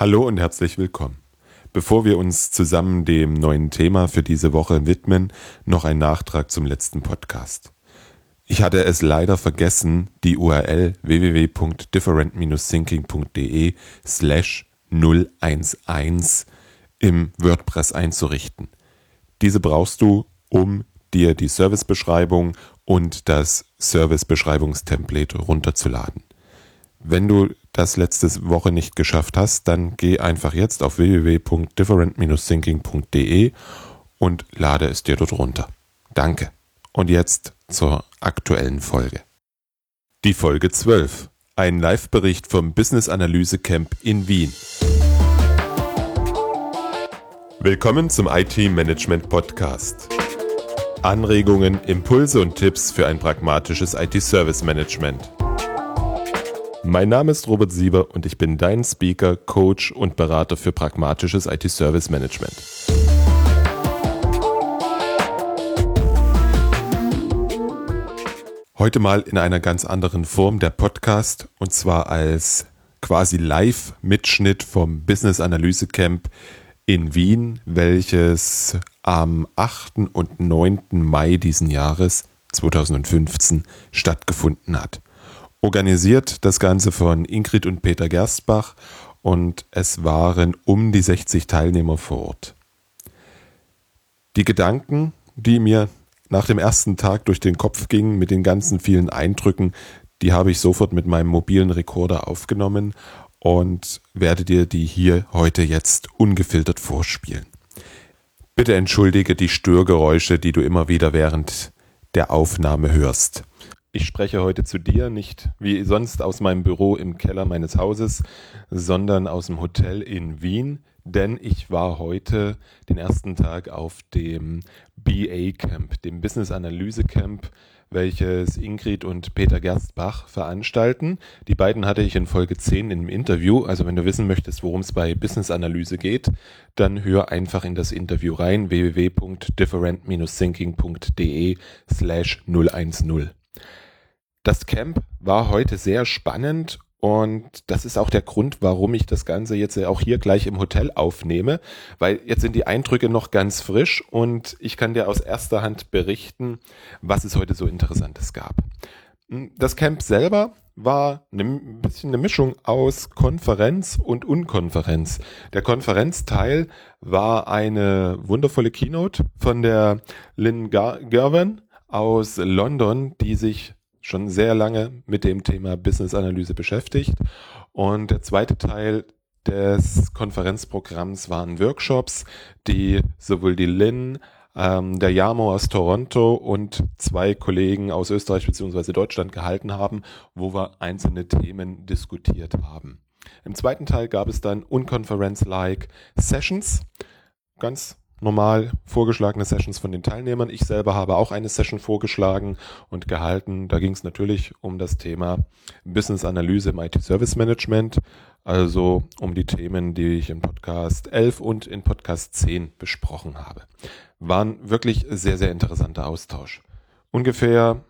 Hallo und herzlich willkommen. Bevor wir uns zusammen dem neuen Thema für diese Woche widmen, noch ein Nachtrag zum letzten Podcast. Ich hatte es leider vergessen, die URL www.different-thinking.de slash 011 im WordPress einzurichten. Diese brauchst du, um dir die Servicebeschreibung und das Servicebeschreibungstemplate runterzuladen. Wenn du das letzte Woche nicht geschafft hast, dann geh einfach jetzt auf www.different-thinking.de und lade es dir dort runter. Danke. Und jetzt zur aktuellen Folge. Die Folge 12. Ein Live-Bericht vom Business Analyse Camp in Wien. Willkommen zum IT Management Podcast. Anregungen, Impulse und Tipps für ein pragmatisches IT-Service Management. Mein Name ist Robert Sieber und ich bin dein Speaker, Coach und Berater für pragmatisches IT-Service Management. Heute mal in einer ganz anderen Form der Podcast und zwar als quasi Live-Mitschnitt vom Business Analyse Camp in Wien, welches am 8. und 9. Mai diesen Jahres 2015 stattgefunden hat. Organisiert das Ganze von Ingrid und Peter Gerstbach und es waren um die 60 Teilnehmer vor Ort. Die Gedanken, die mir nach dem ersten Tag durch den Kopf gingen mit den ganzen vielen Eindrücken, die habe ich sofort mit meinem mobilen Rekorder aufgenommen und werde dir die hier heute jetzt ungefiltert vorspielen. Bitte entschuldige die Störgeräusche, die du immer wieder während der Aufnahme hörst. Ich spreche heute zu dir nicht wie sonst aus meinem Büro im Keller meines Hauses, sondern aus dem Hotel in Wien, denn ich war heute den ersten Tag auf dem BA Camp, dem Business Analyse Camp, welches Ingrid und Peter Gerstbach veranstalten. Die beiden hatte ich in Folge 10 im Interview. Also wenn du wissen möchtest, worum es bei Business Analyse geht, dann hör einfach in das Interview rein www.different-thinking.de slash 010. Das Camp war heute sehr spannend und das ist auch der Grund, warum ich das Ganze jetzt auch hier gleich im Hotel aufnehme, weil jetzt sind die Eindrücke noch ganz frisch und ich kann dir aus erster Hand berichten, was es heute so Interessantes gab. Das Camp selber war ein bisschen eine Mischung aus Konferenz und Unkonferenz. Der Konferenzteil war eine wundervolle Keynote von der Lynn Gervin aus London, die sich schon sehr lange mit dem Thema Business-Analyse beschäftigt. Und der zweite Teil des Konferenzprogramms waren Workshops, die sowohl die Lynn, ähm, der Yamo aus Toronto und zwei Kollegen aus Österreich bzw. Deutschland gehalten haben, wo wir einzelne Themen diskutiert haben. Im zweiten Teil gab es dann Unkonferenz-like Sessions, ganz normal vorgeschlagene Sessions von den Teilnehmern. Ich selber habe auch eine Session vorgeschlagen und gehalten. Da ging es natürlich um das Thema Business Analyse im IT Service Management, also um die Themen, die ich in Podcast 11 und in Podcast 10 besprochen habe. War ein wirklich sehr, sehr interessanter Austausch. Ungefähr,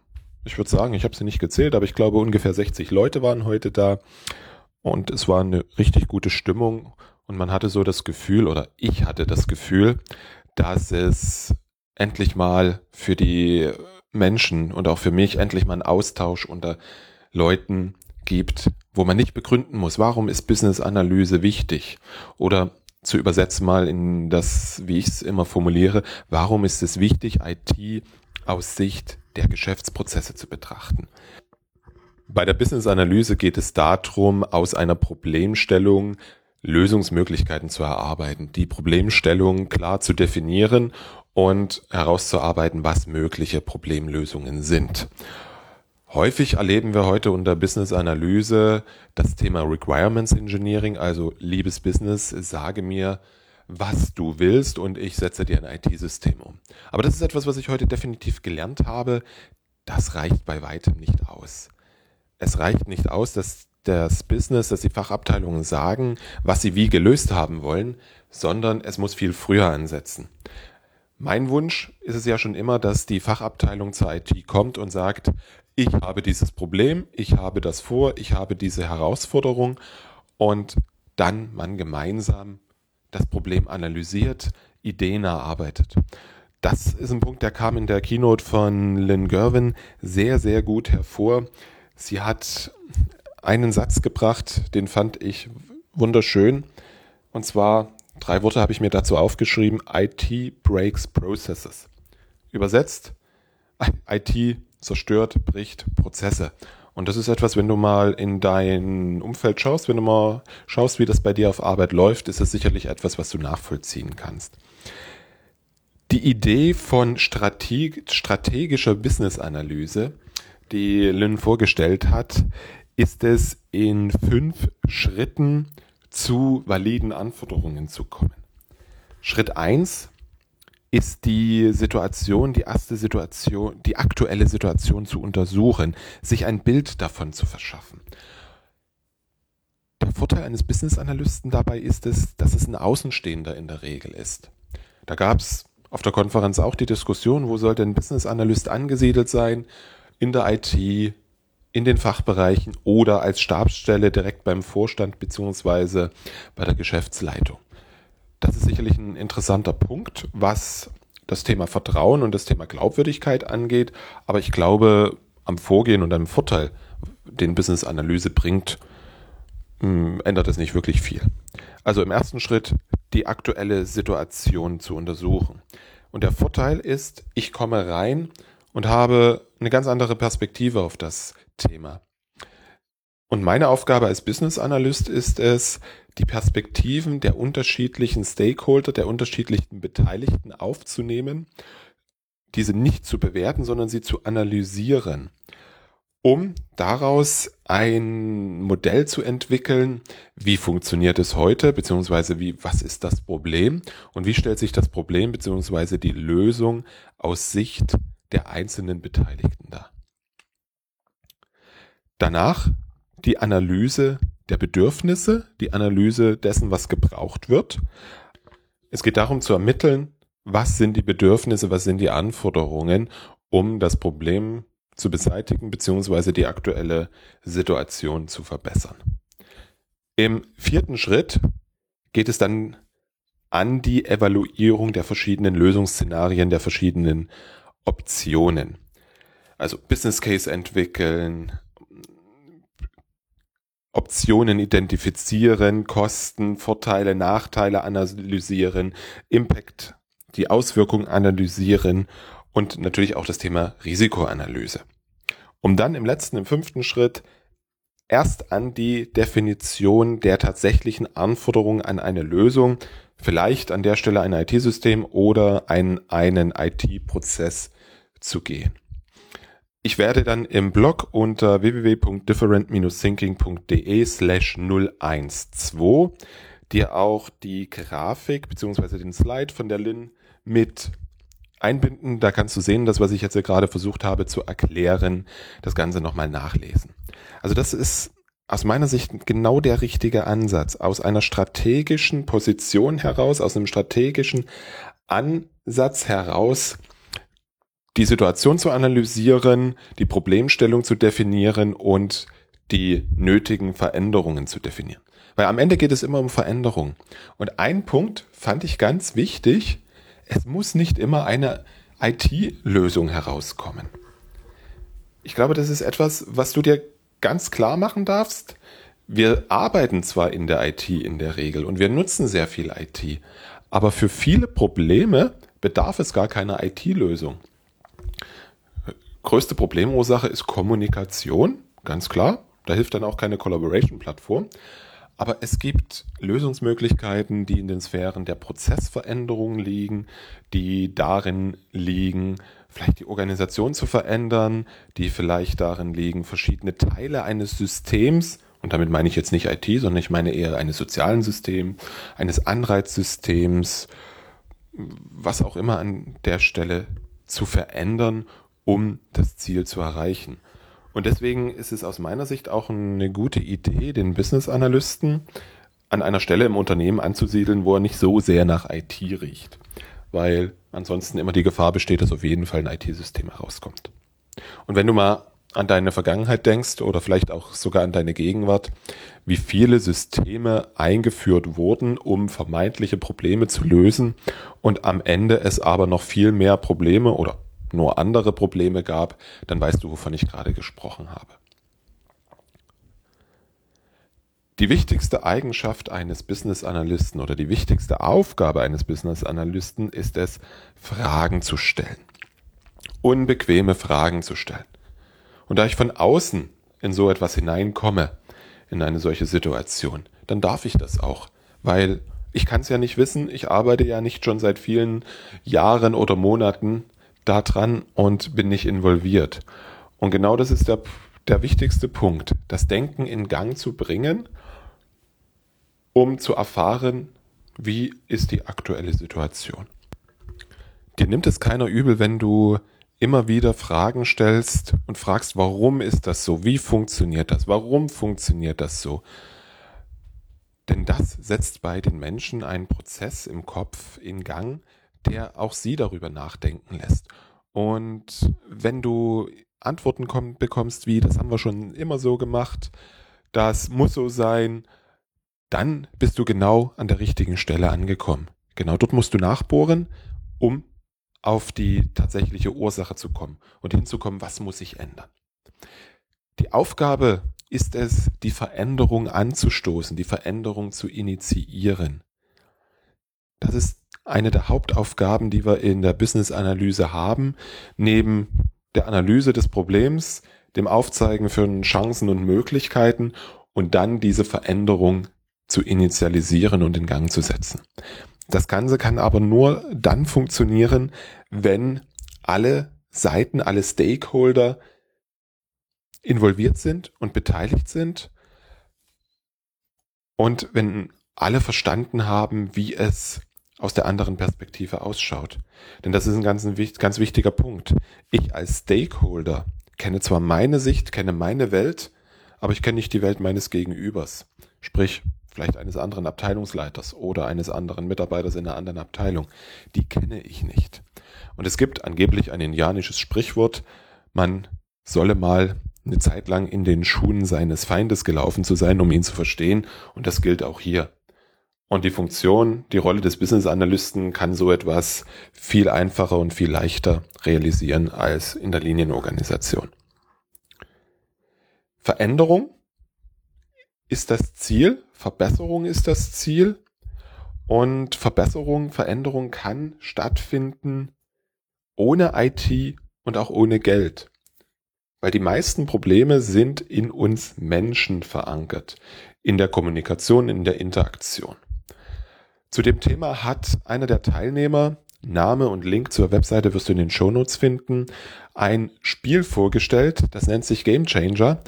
ich würde sagen, ich habe sie nicht gezählt, aber ich glaube ungefähr 60 Leute waren heute da und es war eine richtig gute Stimmung und man hatte so das Gefühl, oder ich hatte das Gefühl, dass es endlich mal für die Menschen und auch für mich endlich mal einen Austausch unter Leuten gibt, wo man nicht begründen muss, warum ist Business-Analyse wichtig? Oder zu übersetzen mal in das, wie ich es immer formuliere, warum ist es wichtig, IT aus Sicht der Geschäftsprozesse zu betrachten? Bei der Business-Analyse geht es darum, aus einer Problemstellung Lösungsmöglichkeiten zu erarbeiten, die Problemstellung klar zu definieren und herauszuarbeiten, was mögliche Problemlösungen sind. Häufig erleben wir heute unter Business Analyse das Thema Requirements Engineering, also liebes Business, sage mir, was du willst und ich setze dir ein IT-System um. Aber das ist etwas, was ich heute definitiv gelernt habe. Das reicht bei weitem nicht aus. Es reicht nicht aus, dass das Business, dass die Fachabteilungen sagen, was sie wie gelöst haben wollen, sondern es muss viel früher ansetzen. Mein Wunsch ist es ja schon immer, dass die Fachabteilung zur IT kommt und sagt, ich habe dieses Problem, ich habe das vor, ich habe diese Herausforderung und dann man gemeinsam das Problem analysiert, Ideen erarbeitet. Das ist ein Punkt, der kam in der Keynote von Lynn Gervin sehr, sehr gut hervor. Sie hat einen Satz gebracht, den fand ich wunderschön. Und zwar, drei Worte habe ich mir dazu aufgeschrieben, IT breaks processes. Übersetzt, IT zerstört, bricht Prozesse. Und das ist etwas, wenn du mal in dein Umfeld schaust, wenn du mal schaust, wie das bei dir auf Arbeit läuft, ist es sicherlich etwas, was du nachvollziehen kannst. Die Idee von strategischer Business-Analyse, die Lynn vorgestellt hat, ist es, in fünf Schritten zu validen Anforderungen zu kommen. Schritt eins ist die Situation, die erste Situation, die aktuelle Situation zu untersuchen, sich ein Bild davon zu verschaffen. Der Vorteil eines Business Analysten dabei ist es, dass es ein Außenstehender in der Regel ist. Da gab es auf der Konferenz auch die Diskussion, wo sollte ein Business Analyst angesiedelt sein? In der IT, in den Fachbereichen oder als Stabsstelle direkt beim Vorstand beziehungsweise bei der Geschäftsleitung. Das ist sicherlich ein interessanter Punkt, was das Thema Vertrauen und das Thema Glaubwürdigkeit angeht. Aber ich glaube, am Vorgehen und am Vorteil, den Business Analyse bringt, hm, ändert es nicht wirklich viel. Also im ersten Schritt die aktuelle Situation zu untersuchen. Und der Vorteil ist, ich komme rein und habe eine ganz andere Perspektive auf das Thema. Und meine Aufgabe als Business Analyst ist es, die Perspektiven der unterschiedlichen Stakeholder, der unterschiedlichen Beteiligten aufzunehmen, diese nicht zu bewerten, sondern sie zu analysieren, um daraus ein Modell zu entwickeln, wie funktioniert es heute, beziehungsweise wie, was ist das Problem und wie stellt sich das Problem, beziehungsweise die Lösung aus Sicht der einzelnen Beteiligten dar. Danach die Analyse der Bedürfnisse, die Analyse dessen, was gebraucht wird. Es geht darum zu ermitteln, was sind die Bedürfnisse, was sind die Anforderungen, um das Problem zu beseitigen bzw. die aktuelle Situation zu verbessern. Im vierten Schritt geht es dann an die Evaluierung der verschiedenen Lösungsszenarien, der verschiedenen Optionen. Also Business Case entwickeln, Optionen identifizieren, Kosten, Vorteile, Nachteile analysieren, Impact, die Auswirkungen analysieren und natürlich auch das Thema Risikoanalyse. Um dann im letzten, im fünften Schritt erst an die Definition der tatsächlichen Anforderungen an eine Lösung, vielleicht an der Stelle ein IT-System oder ein, einen IT-Prozess zu gehen. Ich werde dann im Blog unter www.different-thinking.de slash 012 dir auch die Grafik beziehungsweise den Slide von der Lin mit einbinden. Da kannst du sehen, das, was ich jetzt gerade versucht habe zu erklären, das Ganze nochmal nachlesen. Also das ist aus meiner Sicht genau der richtige Ansatz. Aus einer strategischen Position heraus, aus einem strategischen Ansatz heraus, die Situation zu analysieren, die Problemstellung zu definieren und die nötigen Veränderungen zu definieren. Weil am Ende geht es immer um Veränderung. Und ein Punkt fand ich ganz wichtig. Es muss nicht immer eine IT-Lösung herauskommen. Ich glaube, das ist etwas, was du dir ganz klar machen darfst. Wir arbeiten zwar in der IT in der Regel und wir nutzen sehr viel IT, aber für viele Probleme bedarf es gar keiner IT-Lösung größte Problemursache ist Kommunikation, ganz klar. Da hilft dann auch keine Collaboration-Plattform. Aber es gibt Lösungsmöglichkeiten, die in den Sphären der Prozessveränderung liegen, die darin liegen, vielleicht die Organisation zu verändern, die vielleicht darin liegen, verschiedene Teile eines Systems, und damit meine ich jetzt nicht IT, sondern ich meine eher eines sozialen Systems, eines Anreizsystems, was auch immer an der Stelle zu verändern um das Ziel zu erreichen. Und deswegen ist es aus meiner Sicht auch eine gute Idee, den Business Analysten an einer Stelle im Unternehmen anzusiedeln, wo er nicht so sehr nach IT riecht. Weil ansonsten immer die Gefahr besteht, dass auf jeden Fall ein IT-System herauskommt. Und wenn du mal an deine Vergangenheit denkst oder vielleicht auch sogar an deine Gegenwart, wie viele Systeme eingeführt wurden, um vermeintliche Probleme zu lösen und am Ende es aber noch viel mehr Probleme oder nur andere Probleme gab, dann weißt du, wovon ich gerade gesprochen habe. Die wichtigste Eigenschaft eines Business Analysten oder die wichtigste Aufgabe eines Business Analysten ist es, Fragen zu stellen. Unbequeme Fragen zu stellen. Und da ich von außen in so etwas hineinkomme, in eine solche Situation, dann darf ich das auch, weil ich kann es ja nicht wissen, ich arbeite ja nicht schon seit vielen Jahren oder Monaten daran und bin nicht involviert. Und genau das ist der, der wichtigste Punkt, das Denken in Gang zu bringen um zu erfahren, wie ist die aktuelle Situation. Dir nimmt es keiner übel, wenn du immer wieder Fragen stellst und fragst, warum ist das so? Wie funktioniert das? Warum funktioniert das so? Denn das setzt bei den Menschen einen Prozess im Kopf in Gang, der auch sie darüber nachdenken lässt. Und wenn du Antworten bekommst wie, das haben wir schon immer so gemacht, das muss so sein, dann bist du genau an der richtigen Stelle angekommen. Genau dort musst du nachbohren, um auf die tatsächliche Ursache zu kommen und hinzukommen, was muss sich ändern. Die Aufgabe ist es, die Veränderung anzustoßen, die Veränderung zu initiieren. Das ist eine der Hauptaufgaben, die wir in der Business-Analyse haben, neben der Analyse des Problems, dem Aufzeigen von Chancen und Möglichkeiten und dann diese Veränderung zu initialisieren und in Gang zu setzen. Das Ganze kann aber nur dann funktionieren, wenn alle Seiten, alle Stakeholder involviert sind und beteiligt sind und wenn alle verstanden haben, wie es aus der anderen Perspektive ausschaut. Denn das ist ein ganz, ganz wichtiger Punkt. Ich als Stakeholder kenne zwar meine Sicht, kenne meine Welt, aber ich kenne nicht die Welt meines Gegenübers. Sprich, vielleicht eines anderen Abteilungsleiters oder eines anderen Mitarbeiters in einer anderen Abteilung. Die kenne ich nicht. Und es gibt angeblich ein indianisches Sprichwort, man solle mal eine Zeit lang in den Schuhen seines Feindes gelaufen zu sein, um ihn zu verstehen. Und das gilt auch hier. Und die Funktion, die Rolle des Business Analysten kann so etwas viel einfacher und viel leichter realisieren als in der Linienorganisation. Veränderung ist das Ziel, Verbesserung ist das Ziel und Verbesserung, Veränderung kann stattfinden ohne IT und auch ohne Geld. Weil die meisten Probleme sind in uns Menschen verankert, in der Kommunikation, in der Interaktion. Zu dem Thema hat einer der Teilnehmer, Name und Link zur Webseite wirst du in den Shownotes finden, ein Spiel vorgestellt, das nennt sich Game Changer.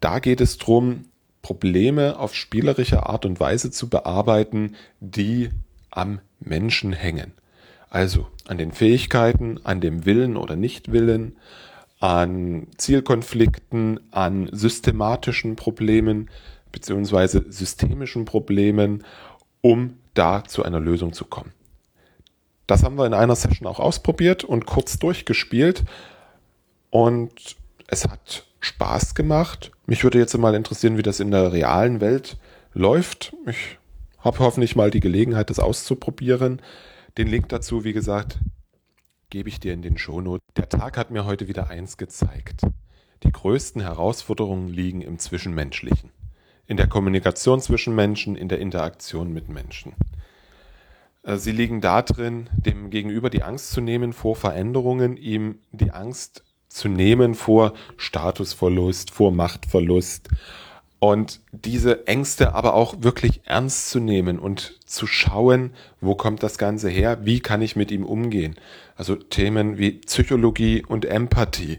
Da geht es darum, Probleme auf spielerische Art und Weise zu bearbeiten, die am Menschen hängen. Also an den Fähigkeiten, an dem Willen oder Nichtwillen, an Zielkonflikten, an systematischen Problemen beziehungsweise systemischen Problemen, um da zu einer Lösung zu kommen. Das haben wir in einer Session auch ausprobiert und kurz durchgespielt und es hat Spaß gemacht. Mich würde jetzt mal interessieren, wie das in der realen Welt läuft. Ich habe hoffentlich mal die Gelegenheit, das auszuprobieren. Den Link dazu, wie gesagt, gebe ich dir in den Shownotes. Der Tag hat mir heute wieder eins gezeigt. Die größten Herausforderungen liegen im Zwischenmenschlichen. In der Kommunikation zwischen Menschen, in der Interaktion mit Menschen. Äh, sie liegen darin, dem Gegenüber die Angst zu nehmen vor Veränderungen, ihm die Angst zu nehmen vor Statusverlust, vor Machtverlust und diese Ängste aber auch wirklich ernst zu nehmen und zu schauen, wo kommt das Ganze her, wie kann ich mit ihm umgehen. Also Themen wie Psychologie und Empathie.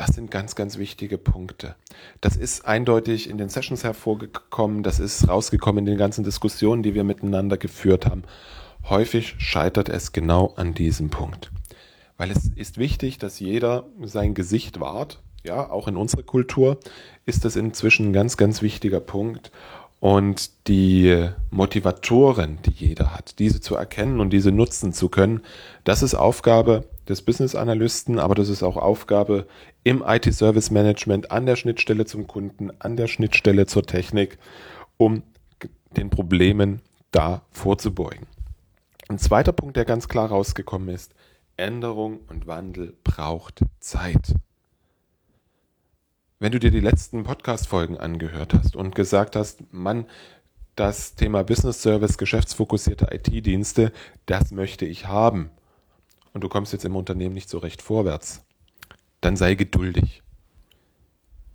Das sind ganz, ganz wichtige Punkte. Das ist eindeutig in den Sessions hervorgekommen, das ist rausgekommen in den ganzen Diskussionen, die wir miteinander geführt haben. Häufig scheitert es genau an diesem Punkt weil es ist wichtig, dass jeder sein Gesicht wahrt. Ja, auch in unserer Kultur ist das inzwischen ein ganz, ganz wichtiger Punkt. Und die Motivatoren, die jeder hat, diese zu erkennen und diese nutzen zu können, das ist Aufgabe des Business Analysten, aber das ist auch Aufgabe im IT Service Management an der Schnittstelle zum Kunden, an der Schnittstelle zur Technik, um den Problemen da vorzubeugen. Ein zweiter Punkt, der ganz klar rausgekommen ist, Änderung und Wandel braucht Zeit. Wenn du dir die letzten Podcast-Folgen angehört hast und gesagt hast, Mann, das Thema Business Service, geschäftsfokussierte IT-Dienste, das möchte ich haben. Und du kommst jetzt im Unternehmen nicht so recht vorwärts. Dann sei geduldig.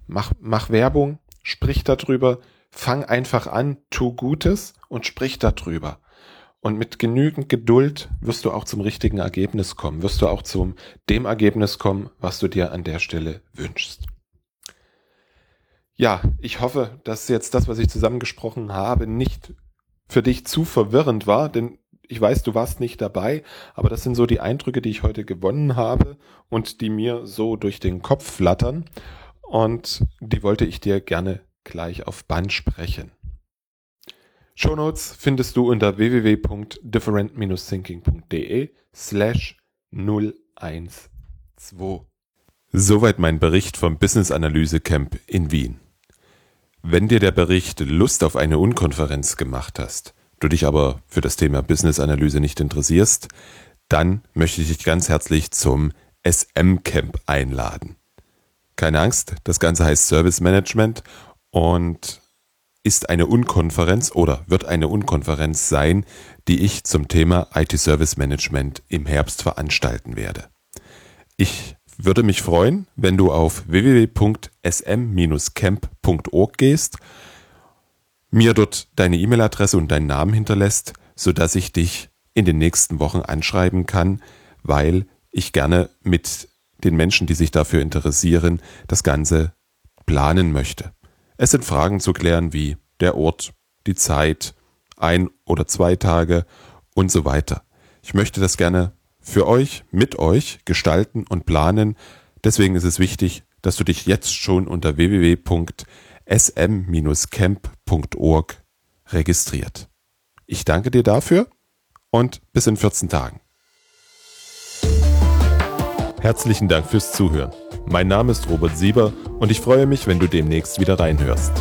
Mach, mach Werbung, sprich darüber, fang einfach an, tu Gutes und sprich darüber. Und mit genügend Geduld wirst du auch zum richtigen Ergebnis kommen, wirst du auch zum dem Ergebnis kommen, was du dir an der Stelle wünschst. Ja, ich hoffe, dass jetzt das, was ich zusammengesprochen habe, nicht für dich zu verwirrend war, denn ich weiß, du warst nicht dabei, aber das sind so die Eindrücke, die ich heute gewonnen habe und die mir so durch den Kopf flattern und die wollte ich dir gerne gleich auf Band sprechen. Shownotes findest du unter www.different-thinking.de slash 012. Soweit mein Bericht vom Business Analyse Camp in Wien. Wenn dir der Bericht Lust auf eine Unkonferenz gemacht hast, du dich aber für das Thema Business Analyse nicht interessierst, dann möchte ich dich ganz herzlich zum SM Camp einladen. Keine Angst, das Ganze heißt Service Management und ist eine Unkonferenz oder wird eine Unkonferenz sein, die ich zum Thema IT Service Management im Herbst veranstalten werde. Ich würde mich freuen, wenn du auf www.sm-camp.org gehst, mir dort deine E-Mail-Adresse und deinen Namen hinterlässt, sodass ich dich in den nächsten Wochen anschreiben kann, weil ich gerne mit den Menschen, die sich dafür interessieren, das Ganze planen möchte. Es sind Fragen zu klären wie der Ort, die Zeit, ein oder zwei Tage und so weiter. Ich möchte das gerne für euch, mit euch gestalten und planen. Deswegen ist es wichtig, dass du dich jetzt schon unter www.sm-camp.org registriert. Ich danke dir dafür und bis in 14 Tagen. Herzlichen Dank fürs Zuhören. Mein Name ist Robert Sieber und ich freue mich, wenn du demnächst wieder reinhörst.